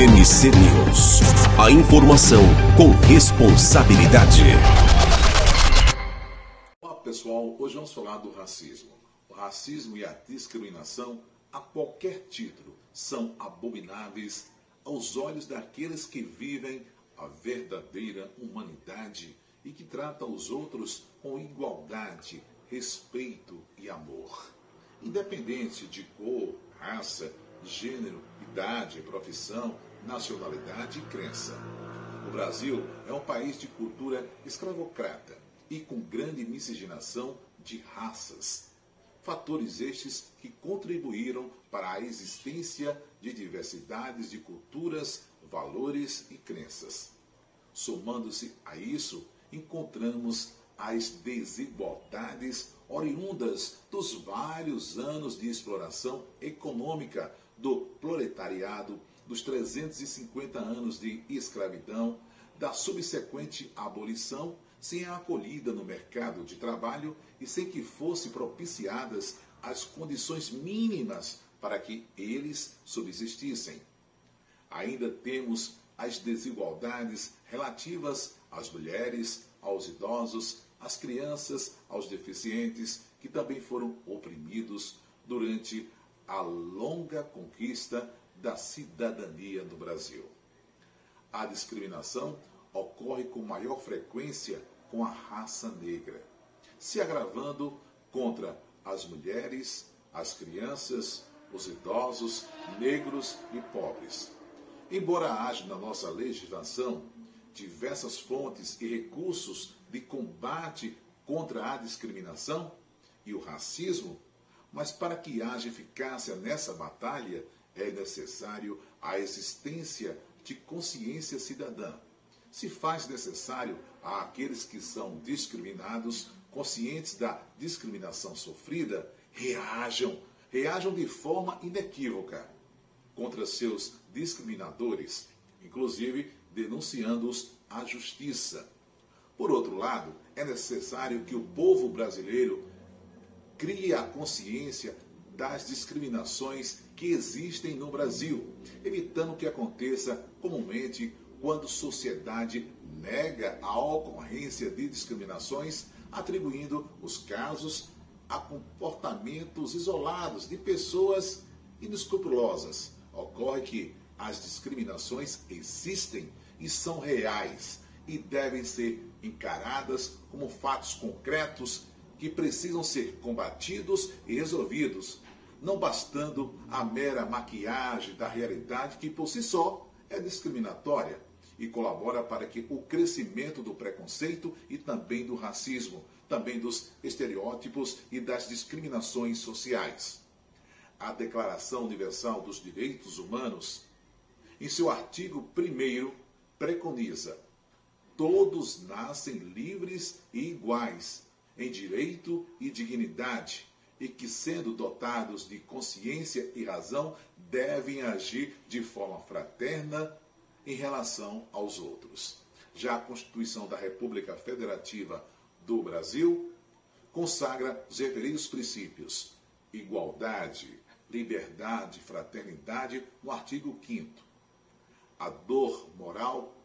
MC News. A informação com responsabilidade. Olá pessoal, hoje vamos falar do racismo. O racismo e a discriminação, a qualquer título, são abomináveis aos olhos daqueles que vivem a verdadeira humanidade e que tratam os outros com igualdade, respeito e amor. Independente de cor, raça, gênero, idade, profissão, nacionalidade e crença. O Brasil é um país de cultura escravocrata e com grande miscigenação de raças. Fatores estes que contribuíram para a existência de diversidades de culturas, valores e crenças. Somando-se a isso, encontramos as desigualdades oriundas dos vários anos de exploração econômica do proletariado, dos 350 anos de escravidão, da subsequente abolição, sem a acolhida no mercado de trabalho e sem que fossem propiciadas as condições mínimas para que eles subsistissem. Ainda temos as desigualdades relativas às mulheres, aos idosos, às crianças, aos deficientes, que também foram oprimidos durante a longa conquista da cidadania no Brasil. A discriminação ocorre com maior frequência com a raça negra, se agravando contra as mulheres, as crianças, os idosos, negros e pobres. Embora haja na nossa legislação diversas fontes e recursos de combate contra a discriminação e o racismo, mas para que haja eficácia nessa batalha, é necessário a existência de consciência cidadã. Se faz necessário a aqueles que são discriminados, conscientes da discriminação sofrida, reajam, reajam de forma inequívoca contra seus discriminadores, inclusive denunciando-os à justiça. Por outro lado, é necessário que o povo brasileiro cria a consciência das discriminações que existem no Brasil, evitando que aconteça comumente quando sociedade nega a ocorrência de discriminações, atribuindo os casos a comportamentos isolados de pessoas inescrupulosas. Ocorre que as discriminações existem e são reais e devem ser encaradas como fatos concretos que precisam ser combatidos e resolvidos, não bastando a mera maquiagem da realidade que por si só é discriminatória e colabora para que o crescimento do preconceito e também do racismo, também dos estereótipos e das discriminações sociais. A Declaração Universal dos Direitos Humanos, em seu artigo 1 preconiza: todos nascem livres e iguais em direito e dignidade, e que, sendo dotados de consciência e razão, devem agir de forma fraterna em relação aos outros. Já a Constituição da República Federativa do Brasil consagra os referidos princípios: igualdade, liberdade, fraternidade, no artigo 5. A dor moral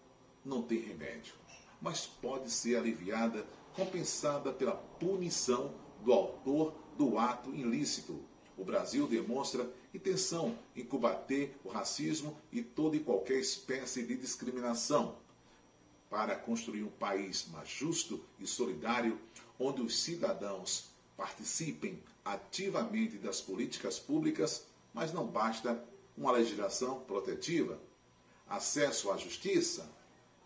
não tem remédio, mas pode ser aliviada compensada pela punição do autor do ato ilícito. O Brasil demonstra intenção em combater o racismo e toda e qualquer espécie de discriminação para construir um país mais justo e solidário, onde os cidadãos participem ativamente das políticas públicas, mas não basta uma legislação protetiva, acesso à justiça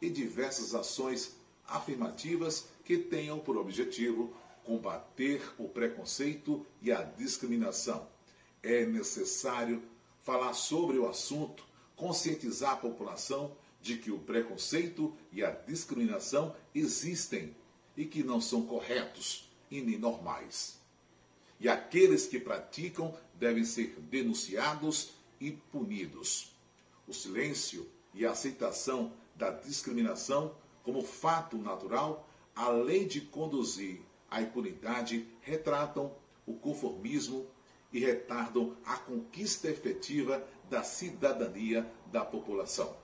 e diversas ações afirmativas que tenham por objetivo combater o preconceito e a discriminação. É necessário falar sobre o assunto, conscientizar a população de que o preconceito e a discriminação existem e que não são corretos e nem normais. E aqueles que praticam devem ser denunciados e punidos. O silêncio e a aceitação da discriminação como fato natural, além de conduzir à impunidade, retratam o conformismo e retardam a conquista efetiva da cidadania da população.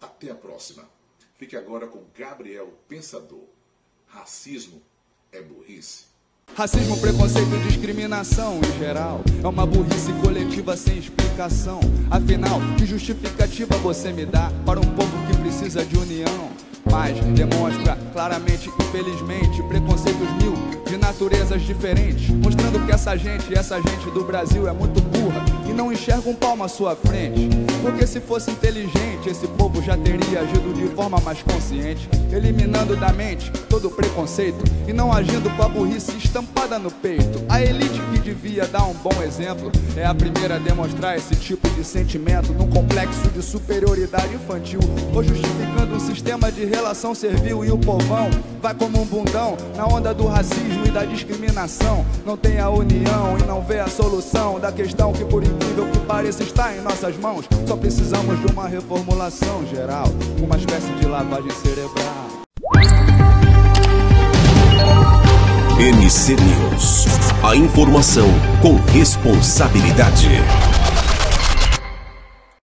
Até a próxima. Fique agora com Gabriel Pensador. Racismo é burrice. Racismo, preconceito discriminação em geral É uma burrice coletiva sem explicação Afinal, que justificativa você me dá Para um povo que precisa de união? Mas demonstra claramente, infelizmente, preconceitos mil de naturezas diferentes, mostrando que essa gente, essa gente do Brasil é muito burra e não enxerga um palmo à sua frente. Porque se fosse inteligente, esse povo já teria agido de forma mais consciente, eliminando da mente todo preconceito e não agindo com a burrice estampada no peito. A elite devia dar um bom exemplo é a primeira a demonstrar esse tipo de sentimento num complexo de superioridade infantil, ou justificando um sistema de relação servil e o povão vai como um bundão na onda do racismo e da discriminação. Não tem a união e não vê a solução da questão que, por incrível que pareça, está em nossas mãos. Só precisamos de uma reformulação geral, uma espécie de lavagem cerebral. NC News. A informação com responsabilidade.